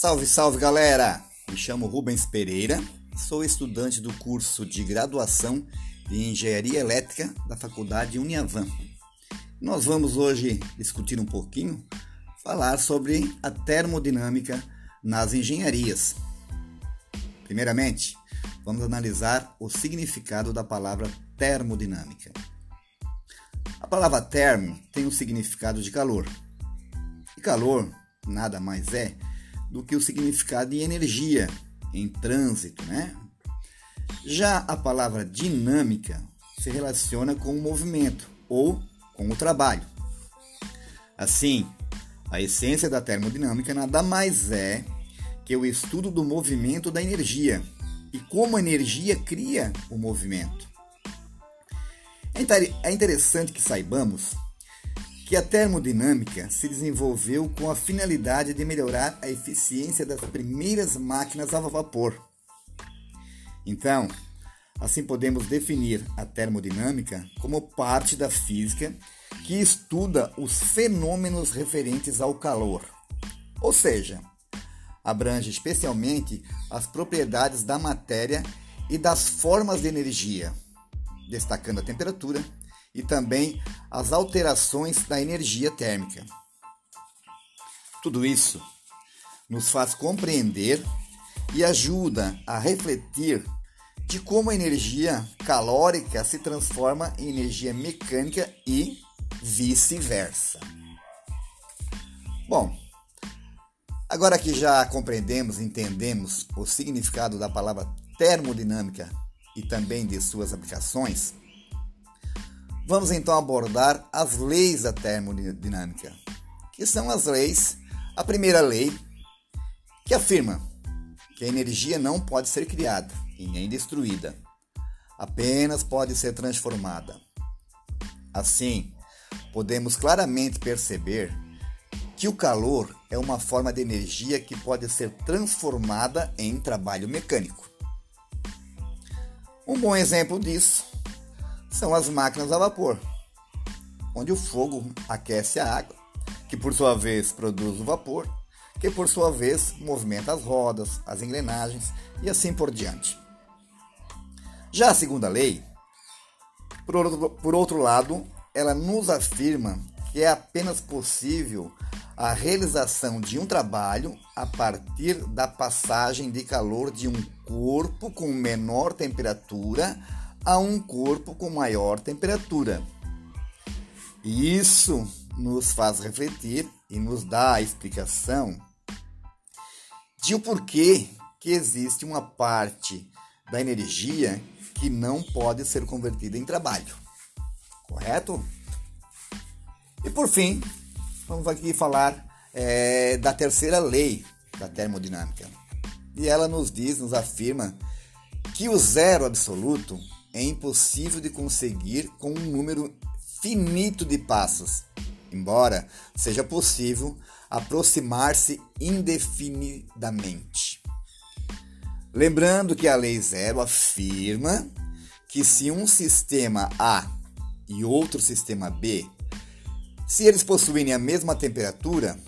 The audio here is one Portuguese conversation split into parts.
Salve, salve galera! Me chamo Rubens Pereira, sou estudante do curso de graduação de Engenharia Elétrica da Faculdade Uniavan. Nós vamos hoje discutir um pouquinho, falar sobre a termodinâmica nas engenharias. Primeiramente, vamos analisar o significado da palavra termodinâmica. A palavra termo tem o significado de calor. E calor nada mais é do que o significado de energia em trânsito, né? Já a palavra dinâmica se relaciona com o movimento ou com o trabalho. Assim, a essência da termodinâmica nada mais é que o estudo do movimento da energia e como a energia cria o movimento. É interessante que saibamos que a termodinâmica se desenvolveu com a finalidade de melhorar a eficiência das primeiras máquinas a vapor. Então, assim podemos definir a termodinâmica como parte da física que estuda os fenômenos referentes ao calor, ou seja, abrange especialmente as propriedades da matéria e das formas de energia, destacando a temperatura, e também as alterações da energia térmica. Tudo isso nos faz compreender e ajuda a refletir de como a energia calórica se transforma em energia mecânica e vice-versa. Bom, agora que já compreendemos entendemos o significado da palavra termodinâmica e também de suas aplicações, Vamos então abordar as leis da termodinâmica, que são as leis. A primeira lei que afirma que a energia não pode ser criada e nem destruída, apenas pode ser transformada. Assim, podemos claramente perceber que o calor é uma forma de energia que pode ser transformada em trabalho mecânico. Um bom exemplo disso são as máquinas a vapor, onde o fogo aquece a água, que por sua vez produz o vapor, que por sua vez movimenta as rodas, as engrenagens e assim por diante. Já a segunda lei, por outro, lado, ela nos afirma que é apenas possível a realização de um trabalho a partir da passagem de calor de um corpo com menor temperatura a um corpo com maior temperatura. Isso nos faz refletir e nos dá a explicação de o porquê que existe uma parte da energia que não pode ser convertida em trabalho. Correto? E por fim, vamos aqui falar é, da terceira lei da termodinâmica. E ela nos diz, nos afirma que o zero absoluto é impossível de conseguir com um número finito de passos, embora seja possível aproximar-se indefinidamente. Lembrando que a lei zero afirma que se um sistema A e outro sistema B, se eles possuírem a mesma temperatura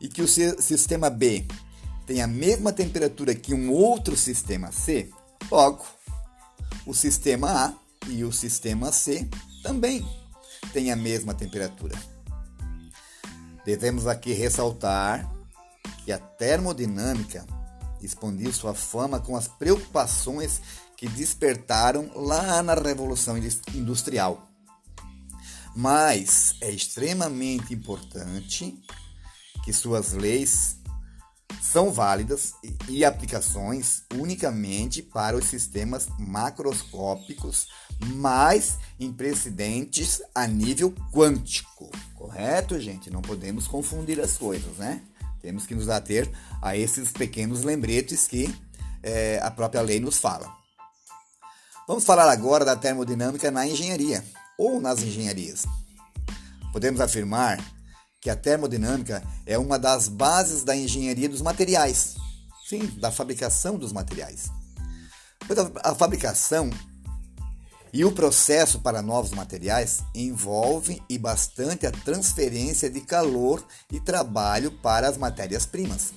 e que o sistema B tem a mesma temperatura que um outro sistema C, logo o sistema A e o sistema C também têm a mesma temperatura. Devemos aqui ressaltar que a termodinâmica expandiu sua fama com as preocupações que despertaram lá na Revolução Industrial. Mas é extremamente importante que suas leis são válidas e aplicações unicamente para os sistemas macroscópicos mais imprecedentes a nível quântico. Correto, gente? Não podemos confundir as coisas, né? Temos que nos ater a esses pequenos lembretes que é, a própria lei nos fala. Vamos falar agora da termodinâmica na engenharia ou nas engenharias. Podemos afirmar que a termodinâmica é uma das bases da engenharia dos materiais, sim, da fabricação dos materiais. Pois a, fabricação e o processo para novos materiais envolve e bastante a transferência de calor e trabalho para as matérias-primas.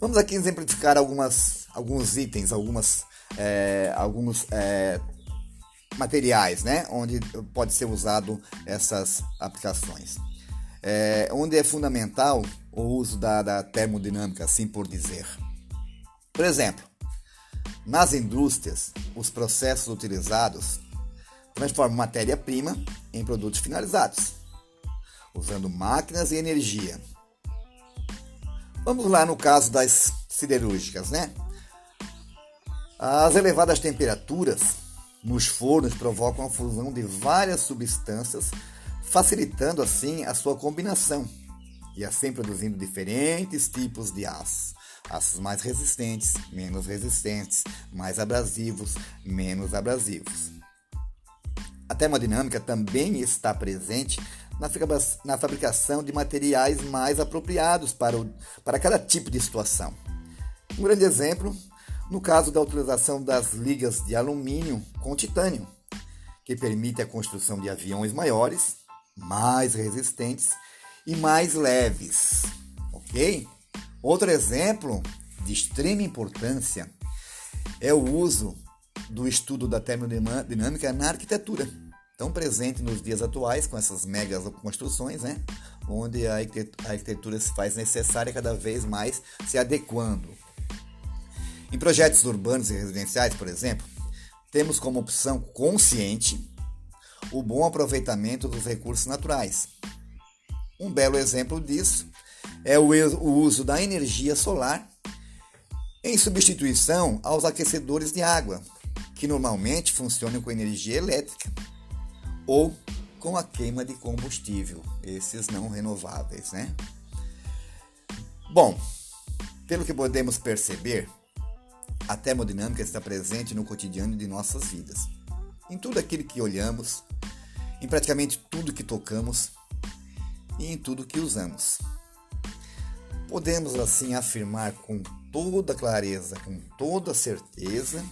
Vamos aqui exemplificar algumas, alguns itens, algumas, é, alguns é, materiais, né? Onde pode ser usado essas aplicações. É, onde é fundamental o uso da, da termodinâmica, assim por dizer. Por exemplo, nas indústrias, os processos utilizados transformam matéria-prima em produtos finalizados, usando máquinas e energia. Vamos lá no caso das siderúrgicas, né? As elevadas temperaturas nos fornos provocam a fusão de várias substâncias, facilitando assim a sua combinação e assim produzindo diferentes tipos de aço. Aços mais resistentes, menos resistentes, mais abrasivos, menos abrasivos. A termodinâmica também está presente na fabricação de materiais mais apropriados para, o, para cada tipo de situação. Um grande exemplo no caso da utilização das ligas de alumínio com titânio, que permite a construção de aviões maiores, mais resistentes e mais leves. Ok? Outro exemplo de extrema importância é o uso do estudo da termodinâmica na arquitetura tão presente nos dias atuais com essas megas construções, né? onde a arquitetura se faz necessária cada vez mais se adequando. Em projetos urbanos e residenciais, por exemplo, temos como opção consciente o bom aproveitamento dos recursos naturais. Um belo exemplo disso é o uso da energia solar em substituição aos aquecedores de água, que normalmente funcionam com energia elétrica ou com a queima de combustível, esses não renováveis, né? Bom, pelo que podemos perceber, a termodinâmica está presente no cotidiano de nossas vidas. Em tudo aquilo que olhamos, em praticamente tudo que tocamos e em tudo que usamos. Podemos assim afirmar com toda clareza, com toda certeza,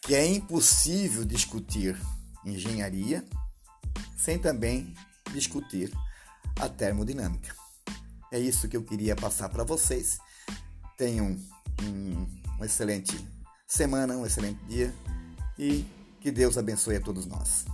que é impossível discutir engenharia sem também discutir a termodinâmica. É isso que eu queria passar para vocês. Tenham um, uma excelente semana, um excelente dia e que Deus abençoe a todos nós.